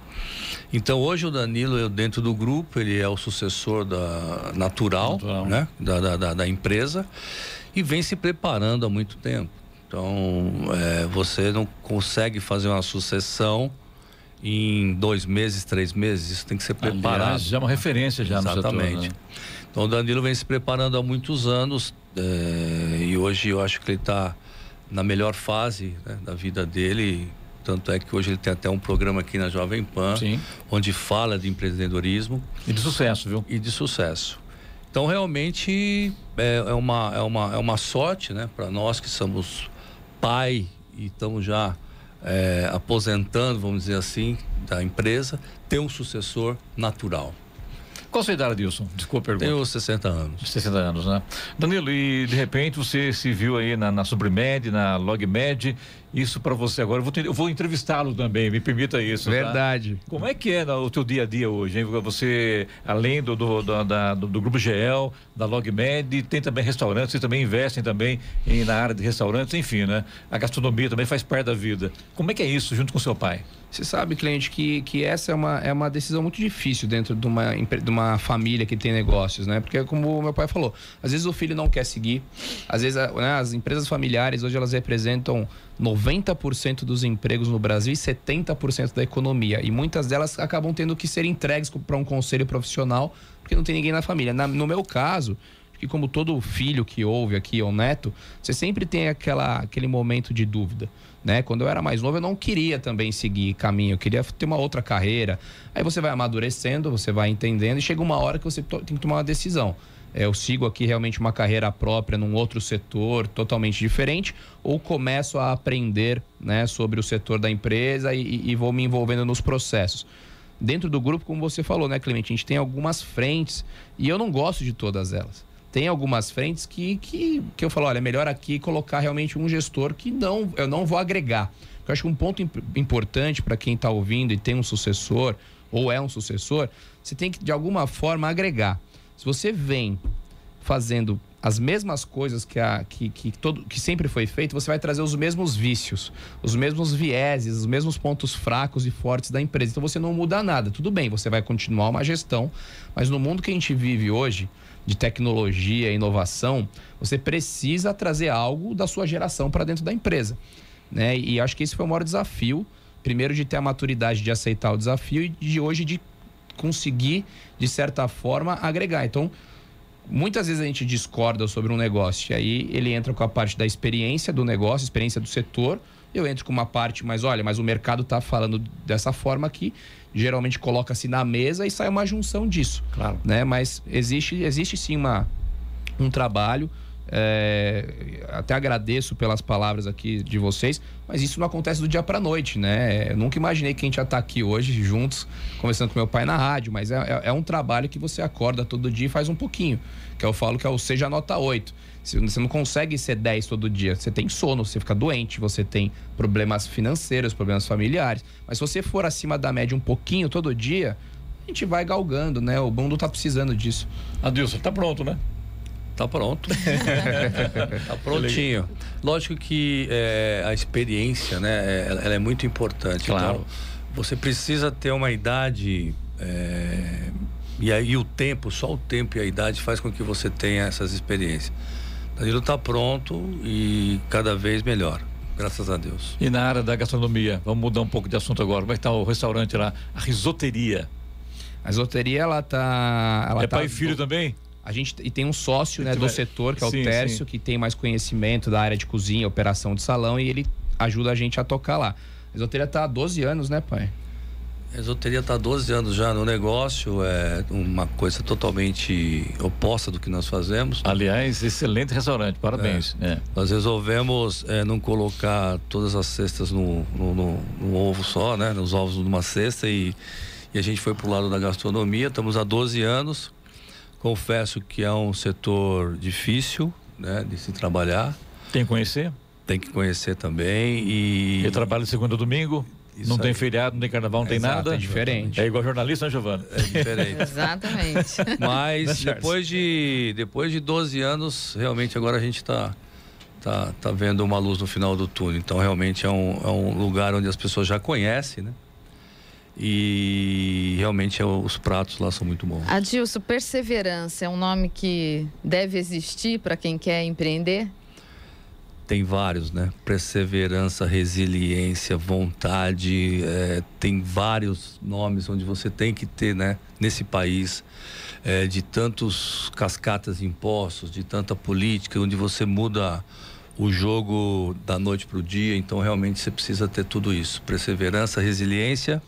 Então hoje o Danilo, eu, dentro do grupo, ele é o sucessor da natural, natural. Né? Da, da, da, empresa e vem se preparando há muito tempo. Então é, você não consegue fazer uma sucessão em dois meses, três meses, isso tem que ser preparado. Aliás, já é uma referência já Exatamente. no setor. Né? Então o Danilo vem se preparando há muitos anos é, e hoje eu acho que ele está na melhor fase né, da vida dele. Tanto é que hoje ele tem até um programa aqui na Jovem Pan, Sim. onde fala de empreendedorismo. E de sucesso, viu? E de sucesso. Então, realmente, é, é uma, é, uma, é uma sorte né, para nós que somos pai e estamos já é, aposentando, vamos dizer assim, da empresa, ter um sucessor natural. Qual a sua idade, Dilson? Desculpa a pergunta. Tenho 60 anos. 60 anos, né? Danilo, e de repente você se viu aí na, na Subrimed, na LogMed, isso para você agora. Eu vou, eu vou entrevistá-lo também, me permita isso. Tá? Verdade. Tá? Como é que é o teu dia a dia hoje, hein? Você, além do, do, do, da, do, do Grupo GL, da LogMed, tem também restaurantes, vocês também investem também em, na área de restaurantes, enfim, né? A gastronomia também faz parte da vida. Como é que é isso junto com seu pai? Você sabe, cliente, que, que essa é uma, é uma decisão muito difícil dentro de uma, de uma família que tem negócios, né? Porque, como o meu pai falou, às vezes o filho não quer seguir, às vezes né, as empresas familiares hoje elas representam 90% dos empregos no Brasil e 70% da economia. E muitas delas acabam tendo que ser entregues para um conselho profissional, porque não tem ninguém na família. Na, no meu caso, que como todo filho que ouve aqui ou neto, você sempre tem aquela, aquele momento de dúvida. Né? Quando eu era mais novo, eu não queria também seguir caminho, eu queria ter uma outra carreira. Aí você vai amadurecendo, você vai entendendo e chega uma hora que você tem que tomar uma decisão. É, eu sigo aqui realmente uma carreira própria num outro setor totalmente diferente ou começo a aprender né, sobre o setor da empresa e, e vou me envolvendo nos processos. Dentro do grupo, como você falou, né, Clemente, a gente tem algumas frentes e eu não gosto de todas elas tem algumas frentes que, que, que eu falo, olha, é melhor aqui colocar realmente um gestor que não, eu não vou agregar. Eu acho que um ponto imp importante para quem está ouvindo e tem um sucessor, ou é um sucessor, você tem que, de alguma forma, agregar. Se você vem fazendo as mesmas coisas que, a, que, que, todo, que sempre foi feito, você vai trazer os mesmos vícios, os mesmos vieses, os mesmos pontos fracos e fortes da empresa. Então você não muda nada. Tudo bem, você vai continuar uma gestão, mas no mundo que a gente vive hoje, de tecnologia inovação, você precisa trazer algo da sua geração para dentro da empresa. Né? E acho que esse foi o maior desafio. Primeiro, de ter a maturidade de aceitar o desafio e de hoje de conseguir, de certa forma, agregar. Então, muitas vezes a gente discorda sobre um negócio, e aí ele entra com a parte da experiência do negócio, experiência do setor. Eu entro com uma parte, mas olha, mas o mercado está falando dessa forma aqui geralmente coloca-se na mesa e sai uma junção disso. Claro. Né? Mas existe, existe sim uma, um trabalho. É, até agradeço pelas palavras aqui de vocês, mas isso não acontece do dia para noite, né? Eu nunca imaginei que a gente ia estar tá aqui hoje juntos, conversando com meu pai na rádio, mas é, é, é um trabalho que você acorda todo dia e faz um pouquinho, que eu falo que é o Seja Nota 8. Você não consegue ser 10 todo dia. Você tem sono, você fica doente, você tem problemas financeiros, problemas familiares. Mas se você for acima da média um pouquinho todo dia, a gente vai galgando, né? O mundo tá precisando disso. Adilson, tá pronto, né? Tá pronto. tá prontinho. Lógico que é, a experiência, né? É, ela é muito importante. Claro. Então, você precisa ter uma idade. É, e aí o tempo, só o tempo e a idade faz com que você tenha essas experiências. Danilo está pronto e cada vez melhor. Graças a Deus. E na área da gastronomia, vamos mudar um pouco de assunto agora. Como é que está o restaurante lá? A risoteria. A risoteria, ela tá. Ela é tá... pai e filho também? A gente e tem um sócio né, do vai- setor, que é o Sim, Tércio, sim. que tem mais conhecimento da área de cozinha, operação de salão, e ele ajuda a gente a tocar lá. A Esoteria tá há 12 anos, né, pai? A Esoteria está há 12 anos já no negócio, é uma coisa totalmente oposta do que nós fazemos. Aliás, excelente restaurante, parabéns. É. Nós resolvemos é, não colocar todas as cestas no, no, no- no ovo só, né? Nos ovos numa cesta e, e a gente foi pro lado da gastronomia. Estamos há 12 anos. Confesso que é um setor difícil, né? De se trabalhar. Tem que conhecer. Tem que conhecer também e... Eu trabalho de segunda a domingo. Isso não tem aí. feriado, não tem carnaval, não tem Exato, nada. é diferente. É igual jornalista, né, Giovana? É diferente. Exatamente. Mas depois de, depois de 12 anos, realmente agora a gente está tá, tá vendo uma luz no final do túnel. Então realmente é um, é um lugar onde as pessoas já conhecem, né? E realmente é, os pratos lá são muito bons. Adilson, perseverança é um nome que deve existir para quem quer empreender? Tem vários, né? Perseverança, resiliência, vontade. é, tem vários nomes onde você tem que ter, né? Nesse país, é, de tantos cascatas de impostos, de tanta política, onde você muda o jogo da noite para o dia. Então, realmente, você precisa ter tudo isso: perseverança, resiliência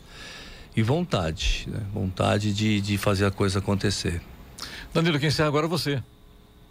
e vontade. Né? Vontade de, de fazer a coisa acontecer. Danilo, quem encerra agora é você.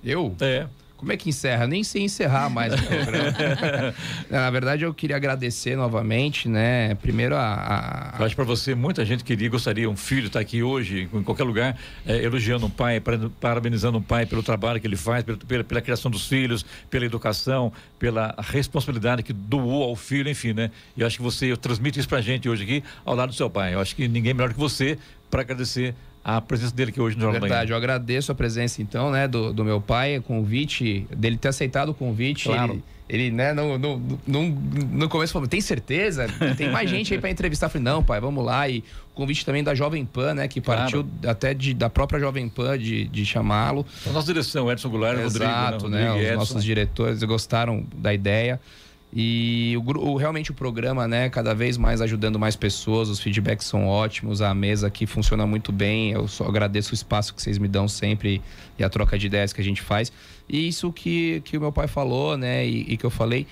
Eu? É. Como é que encerra? Nem sei encerrar mais o programa. Na verdade, eu queria agradecer novamente, né? Primeiro a. Eu a... acho para você, muita gente queria, gostaria, um filho estar aqui hoje, em qualquer lugar, é, elogiando um pai, para- parabenizando um pai pelo trabalho que ele faz, pelo- pela, pela criação dos filhos, pela educação, pela responsabilidade que doou ao filho, enfim, né? E eu acho que você transmite isso pra gente hoje aqui, ao lado do seu pai. Eu acho que ninguém melhor que você para agradecer a presença dele aqui hoje no Jornal da Verdade, eu agradeço a presença então, né, do, do meu pai, o convite, dele ter aceitado o convite. Claro. Ele, ele, né, no, no, no, no começo falou, tem certeza? Tem mais gente aí pra entrevistar. Eu falei, não, pai, vamos lá. E o convite também da Jovem Pan, né, que Claro. partiu até de, da própria Jovem Pan de, de chamá-lo. A nossa direção, Edson Goulart, Exato, Rodrigo, né? Rodrigo, Os Edson. nossos diretores gostaram da ideia. E o, o- realmente o programa, né, cada vez mais ajudando mais pessoas, os feedbacks são ótimos, a mesa aqui funciona muito bem. Eu só agradeço o espaço que vocês me dão sempre e a troca de ideias que a gente faz. E isso que, que o meu pai falou, né, e, e que eu falei,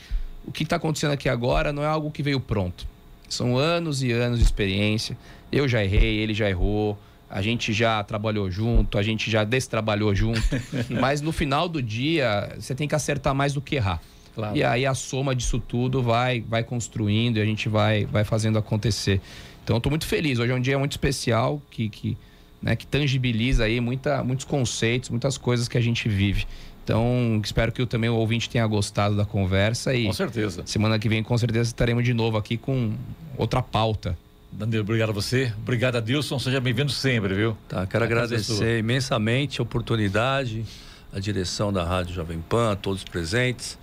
o que está acontecendo aqui agora não é algo que veio pronto. São anos e anos de experiência. Eu já errei, ele já errou. A gente já trabalhou junto, a gente já destrabalhou junto. mas no final do dia, você tem que acertar mais do que errar. Claro. E aí a soma disso tudo vai, vai construindo e a gente vai, vai fazendo acontecer. Então eu tô muito feliz. Hoje é um dia muito especial que, que, né, que tangibiliza aí muita, muitos conceitos, muitas coisas que a gente vive. Então, espero que o- também o ouvinte tenha gostado da conversa e Com certeza. semana que vem com certeza estaremos de novo aqui com outra pauta. Danilo, obrigado a você. Obrigado a Dilson. Seja bem-vindo sempre, viu? Tá, quero A é agradecer imensamente a oportunidade, a direção da Rádio Jovem Pan, a todos presentes.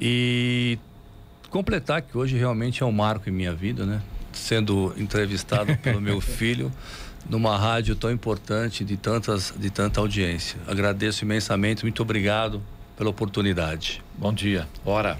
E completar que hoje realmente é um marco em minha vida, né? Sendo entrevistado pelo meu filho numa rádio tão importante de tantas de tanta audiência. Agradeço imensamente, muito obrigado pela oportunidade. Bom dia. Hora.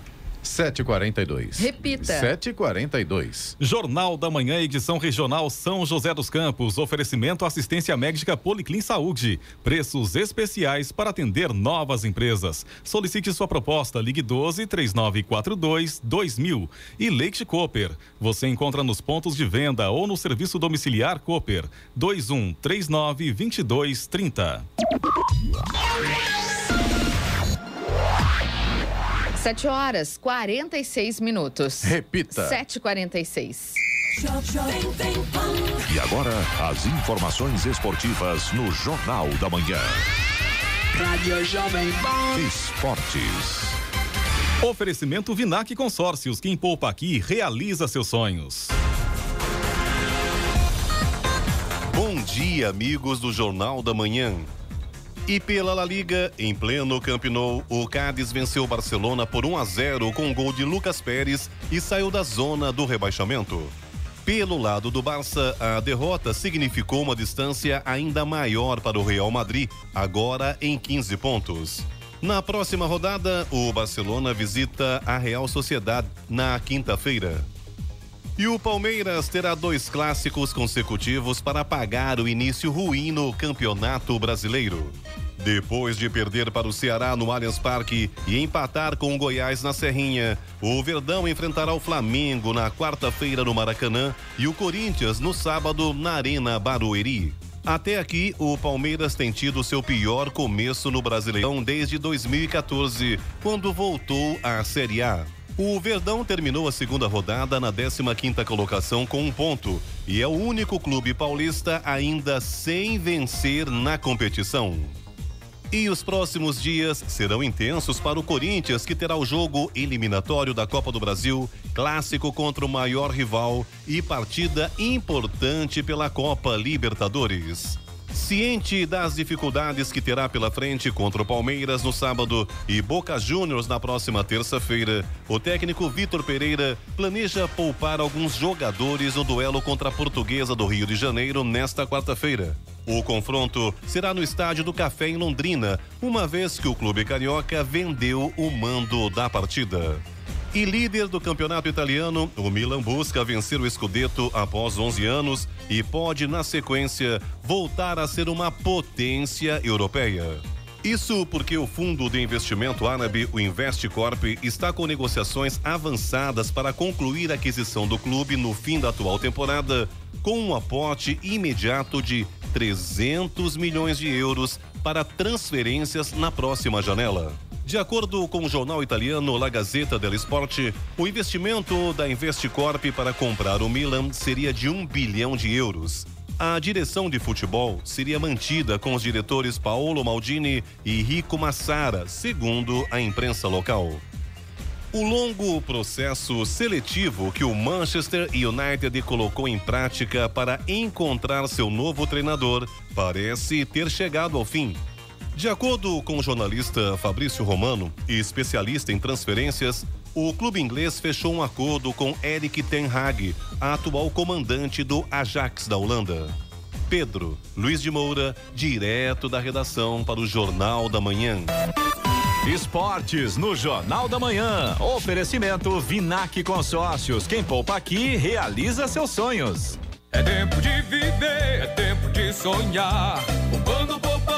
7h42. Repita. 7h42. Jornal da Manhã, edição regional São José dos Campos. Oferecimento assistência médica Policlin Saúde. Preços especiais para atender novas empresas. Solicite sua proposta. Ligue 12 3942 2000. E Leite Cooper. Você encontra nos pontos de venda ou no serviço domiciliar Cooper. 21 39 22 30. 7 horas 46 minutos. Repita. 7h46. E agora, as informações esportivas no Jornal da Manhã. Rádio Jovem Pan. Esportes. Oferecimento Vinac Consórcios. Quem poupa aqui realiza seus sonhos. Bom dia, amigos do Jornal da Manhã. E pela La Liga, em pleno Camp Nou, o Cádiz venceu o Barcelona por 1 a 0 com um gol de Lucas Pérez e saiu da zona do rebaixamento. Pelo lado do Barça, a derrota significou uma distância ainda maior para o Real Madrid, agora em 15 pontos. Na próxima rodada, o Barcelona visita a Real Sociedad na quinta-feira. E o Palmeiras terá dois clássicos consecutivos para apagar o início ruim no Campeonato Brasileiro. Depois de perder para o Ceará no Allianz Parque e empatar com o Goiás na Serrinha, o Verdão enfrentará o Flamengo na quarta-feira no Maracanã e o Corinthians no sábado na Arena Barueri. Até aqui, o Palmeiras tem tido seu pior começo no Brasileirão desde 2014, quando voltou à Série A. O Verdão terminou a segunda rodada na 15ª colocação com um ponto e é o único clube paulista ainda sem vencer na competição. E os próximos dias serão intensos para o Corinthians, que terá o jogo eliminatório da Copa do Brasil, clássico contra o maior rival e partida importante pela Copa Libertadores. Ciente das dificuldades que terá pela frente contra o Palmeiras no sábado e Boca Juniors na próxima terça-feira, o técnico Vitor Pereira planeja poupar alguns jogadores no duelo contra a Portuguesa do Rio de Janeiro nesta quarta-feira. O confronto será no Estádio do Café em Londrina, uma vez que o clube carioca vendeu o mando da partida. E líder do campeonato italiano, o Milan busca vencer o Scudetto após 11 anos e pode, na sequência, voltar a ser uma potência europeia. Isso porque o fundo de investimento árabe, o Investcorp, está com negociações avançadas para concluir a aquisição do clube no fim da atual temporada, com um aporte imediato de 300 milhões de euros para transferências na próxima janela. De acordo com o jornal italiano La Gazzetta dello Sport, o investimento da Investcorp para comprar o Milan seria de um bilhão de euros. A direção de futebol seria mantida com os diretores Paolo Maldini e Rico Massara, segundo a imprensa local. O longo processo seletivo que o Manchester United colocou em prática para encontrar seu novo treinador parece ter chegado ao fim. De acordo com o jornalista Fabrício Romano, especialista em transferências, o clube inglês fechou um acordo com Eric Ten Hag, atual comandante do Ajax da Holanda. Pedro Luiz de Moura, direto da redação para o Jornal da Manhã. Esportes no Jornal da Manhã. Oferecimento Vinac Consórcios. Quem poupa aqui realiza seus sonhos. É tempo de viver, é tempo de sonhar. Poupando, poupando,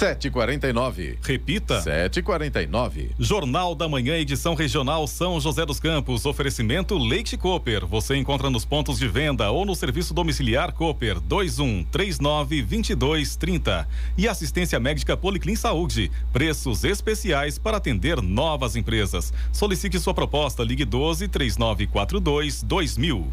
7h49. Repita. 7h49. Jornal da Manhã, edição regional São José dos Campos. Oferecimento Leite Cooper. Você encontra nos pontos de venda ou no serviço domiciliar Cooper 21 39 22 30. E assistência médica Policlin Saúde. Preços especiais para atender novas empresas. Solicite sua proposta. Ligue 12 3942 2000.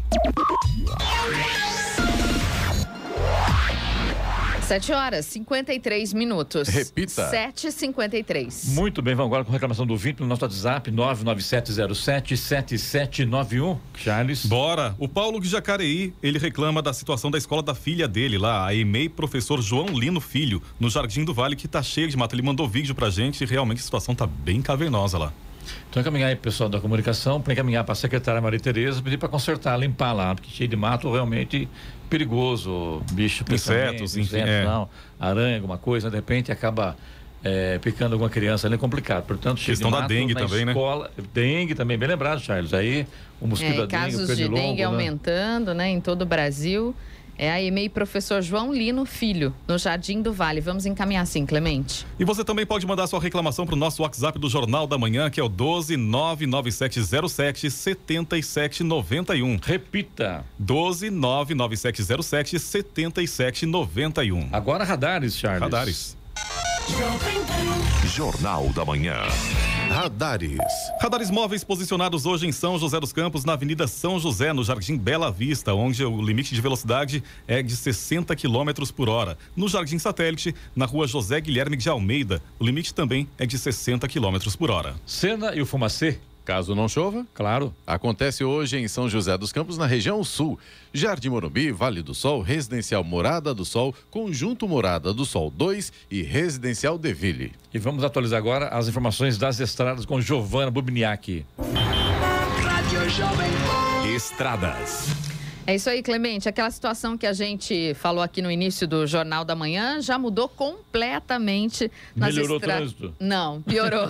7 horas 53 minutos. Repita. 7h53. Muito bem, vamos agora com reclamação do Vinte no nosso WhatsApp 997077791. Charles. Bora! O Paulo de Jacareí, ele reclama da situação da escola da filha dele lá, a EMEI Professor João Lino Filho, no Jardim do Vale, que tá cheio de mato. Ele mandou vídeo pra gente e realmente a situação tá bem cavernosa lá. Então encaminhar aí pessoal da comunicação para encaminhar para a secretária Maria Tereza, pedir para consertar, limpar lá, porque cheio de mato realmente perigoso, bicho, Insetos, enfim, insetos, é. não, aranha, alguma coisa, de repente acaba é, picando alguma criança ali é complicado. Portanto, cheio Questão de da dengue na também, né? escola, Dengue também, bem lembrado, Charles. Aí o mosquito É, da dengue, o casos de dengue né? aumentando, né, em todo o Brasil. É a EMEI Professor João Lino Filho, no Jardim do Vale. Vamos encaminhar sim, Clemente. E você também pode mandar sua reclamação para o nosso WhatsApp do Jornal da Manhã, que é o 12 99707 7791. Repita. 12 99707 7791. Agora radares, Charles. Radares. Jornal da Manhã. Radares. Radares móveis posicionados hoje em São José dos Campos, na Avenida São José, no Jardim Bela Vista, onde o limite de velocidade é de 60 km por hora. No Jardim Satélite, na rua José Guilherme de Almeida, o limite também é de 60 km por hora. Cena e o Fumacê. Caso não chova, claro. Acontece hoje em São José dos Campos, na região sul. Jardim Morumbi, Vale do Sol, Residencial Morada do Sol, Conjunto Morada do Sol 2 e Residencial Deville. E vamos atualizar agora as informações das estradas com Giovana Bubniak. Estradas. É isso aí, Clemente. Aquela situação que a gente falou aqui no início do Jornal da Manhã já mudou completamente nas Melhorou estra- o trânsito? Não, piorou.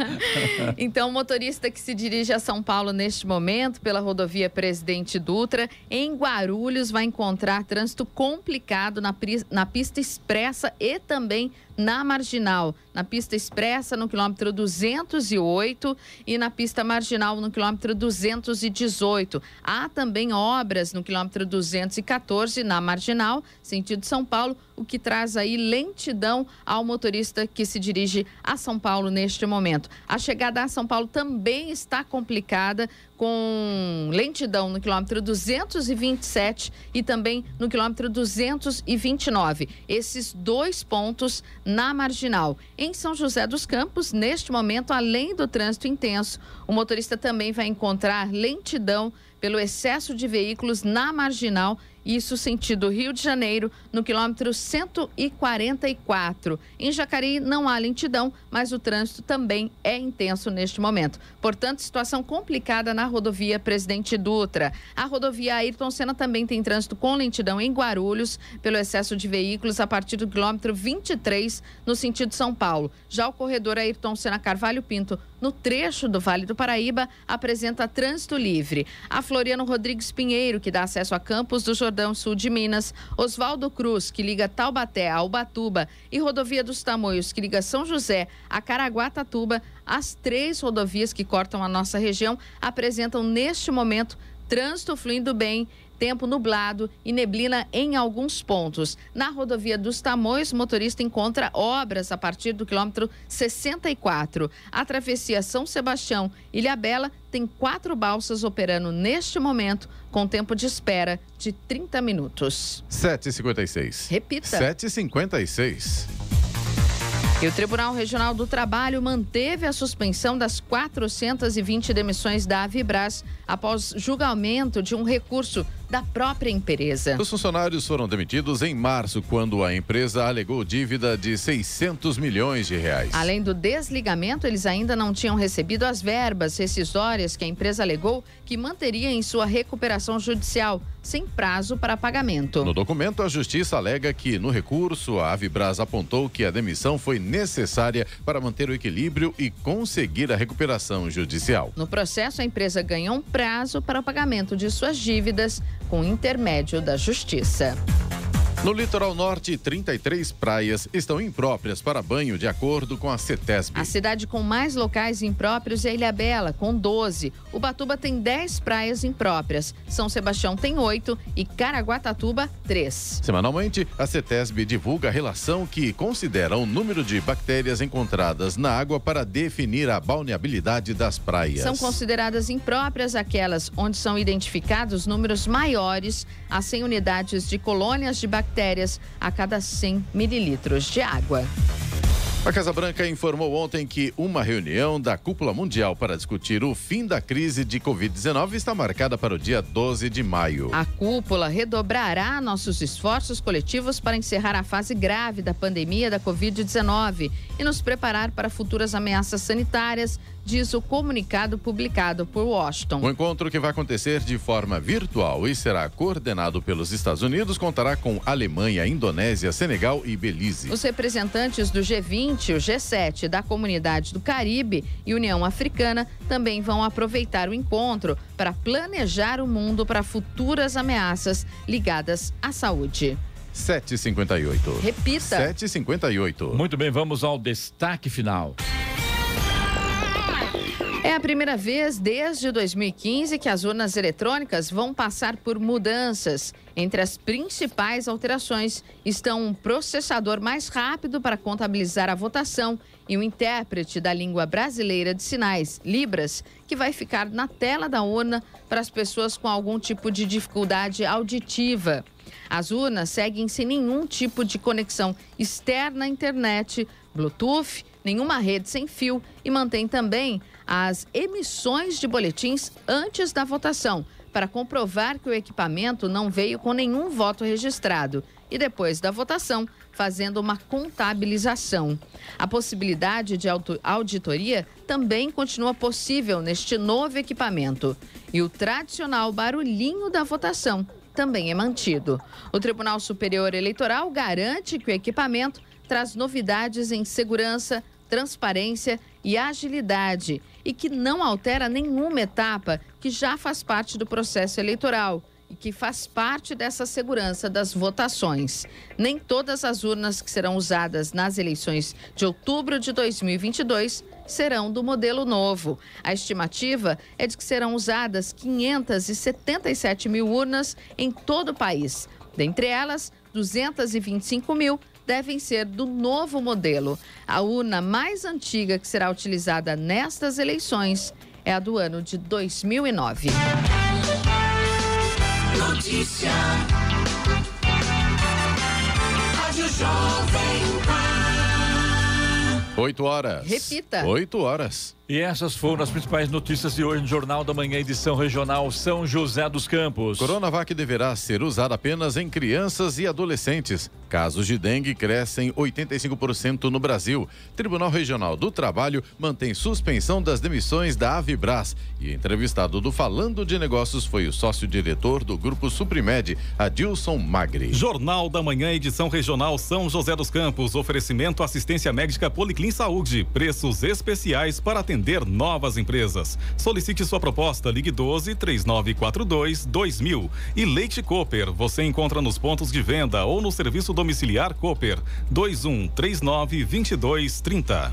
então, o motorista que se dirige a São Paulo neste momento pela rodovia Presidente Dutra, em Guarulhos, vai encontrar trânsito complicado na, na pista expressa e também na marginal. Na pista expressa, no quilômetro 208 e na pista marginal, no quilômetro 218. Há também obras no quilômetro 214 na marginal, sentido São Paulo, o que traz aí lentidão ao motorista que se dirige a São Paulo neste momento. A chegada a São Paulo também está complicada com lentidão no quilômetro 227 e também no quilômetro 229. Esses dois pontos na marginal. Em São José dos Campos, neste momento, além do trânsito intenso, o motorista também vai encontrar lentidão pelo excesso de veículos na marginal, isso sentido Rio de Janeiro, no quilômetro 144. Em Jacareí não há lentidão, mas o trânsito também é intenso neste momento. Portanto, situação complicada na rodovia Presidente Dutra. A rodovia Ayrton Senna também tem trânsito com lentidão em Guarulhos, pelo excesso de veículos a partir do quilômetro 23, no sentido São Paulo. Já o corredor Ayrton Senna Carvalho Pinto, no trecho do Vale do Paraíba, apresenta trânsito livre. A Floriano Rodrigues Pinheiro, que dá acesso a Campos do Jordão Sul de Minas, Oswaldo Cruz, que liga Taubaté a Ubatuba, e Rodovia dos Tamoios, que liga São José a Caraguatatuba, as três rodovias que cortam a nossa região apresentam neste momento trânsito fluindo bem, tempo nublado e neblina em alguns pontos. Na rodovia dos Tamoios, o motorista encontra obras a partir do quilômetro 64. A travessia São Sebastião Ilha Bela tem quatro balsas operando neste momento, com tempo de espera de 30 minutos. 7h56. Repita. 7h56. E o Tribunal Regional do Trabalho manteve a suspensão das 420 demissões da Avibras após julgamento de um recurso da própria empresa. Os funcionários foram demitidos em março, quando a empresa alegou dívida de 600 milhões de reais. Além do desligamento, eles ainda não tinham recebido as verbas rescisórias que a empresa alegou que manteria em sua recuperação judicial, sem prazo para pagamento. No documento, a Justiça alega que, no recurso, a Avibras apontou que a demissão foi necessária para manter o equilíbrio e conseguir a recuperação judicial. No processo, a empresa ganhou um prazo para o pagamento de suas dívidas com intermédio da Justiça. No litoral norte, 33 praias estão impróprias para banho, de acordo com a CETESB. A cidade com mais locais impróprios é Ilha Bela, com 12. Ubatuba tem 10 praias impróprias. São Sebastião tem 8 e Caraguatatuba, 3. Semanalmente, a CETESB divulga a relação que considera o número de bactérias encontradas na água para definir a balneabilidade das praias. São consideradas impróprias aquelas onde são identificados números maiores a 100 unidades de colônias de bactérias a cada 100 mililitros de água. A Casa Branca informou ontem que uma reunião da Cúpula Mundial para discutir o fim da crise de Covid-19 está marcada para o dia 12 de maio. A cúpula redobrará nossos esforços coletivos para encerrar a fase grave da pandemia da Covid-19 e nos preparar para futuras ameaças sanitárias, diz o comunicado publicado por Washington. O encontro que vai acontecer de forma virtual e será coordenado pelos Estados Unidos contará com Alemanha, Indonésia, Senegal e Belize. Os representantes do G20, o G7, da Comunidade do Caribe e União Africana também vão aproveitar o encontro para planejar o mundo para futuras ameaças ligadas à saúde. 758. Repita. 758. Muito bem, vamos ao destaque final. É a primeira vez desde 2015 que as urnas eletrônicas vão passar por mudanças. Entre as principais alterações estão um processador mais rápido para contabilizar a votação e um intérprete da língua brasileira de sinais, Libras, que vai ficar na tela da urna para as pessoas com algum tipo de dificuldade auditiva. As urnas seguem sem nenhum tipo de conexão externa à internet, Bluetooth, nenhuma rede sem fio e mantém também as emissões de boletins antes da votação, para comprovar que o equipamento não veio com nenhum voto registrado. E depois da votação, fazendo uma contabilização. A possibilidade de auditoria também continua possível neste novo equipamento. E o tradicional barulhinho da votação também é mantido. O Tribunal Superior Eleitoral garante que o equipamento traz novidades em segurança, transparência e agilidade e que não altera nenhuma etapa que já faz parte do processo eleitoral e que faz parte dessa segurança das votações. Nem todas as urnas que serão usadas nas eleições de outubro de 2022 serão do modelo novo. A estimativa é de que serão usadas 577 mil urnas em todo o país. Dentre elas, 225 mil devem ser do novo modelo. A urna mais antiga que será utilizada nestas eleições é a do ano de 2009. Notícia. Rádio Jovem Pan. 8 horas. Repita. 8 horas. E essas foram as principais notícias de hoje no Jornal da Manhã, edição regional São José dos Campos. Coronavac deverá ser usada apenas em crianças e adolescentes. Casos de dengue crescem 85% no Brasil. Tribunal Regional do Trabalho mantém suspensão das demissões da Avibras. E entrevistado do Falando de Negócios foi o sócio-diretor do Grupo Suprimed, Adilson Magri. Jornal da Manhã, edição regional São José dos Campos. Oferecimento assistência médica Policlin Saúde. Preços especiais para atender atender novas empresas. Solicite sua proposta, ligue 12 3942 2000. E Leite Cooper, você encontra nos pontos de venda ou no serviço domiciliar Cooper 21 39 22 30.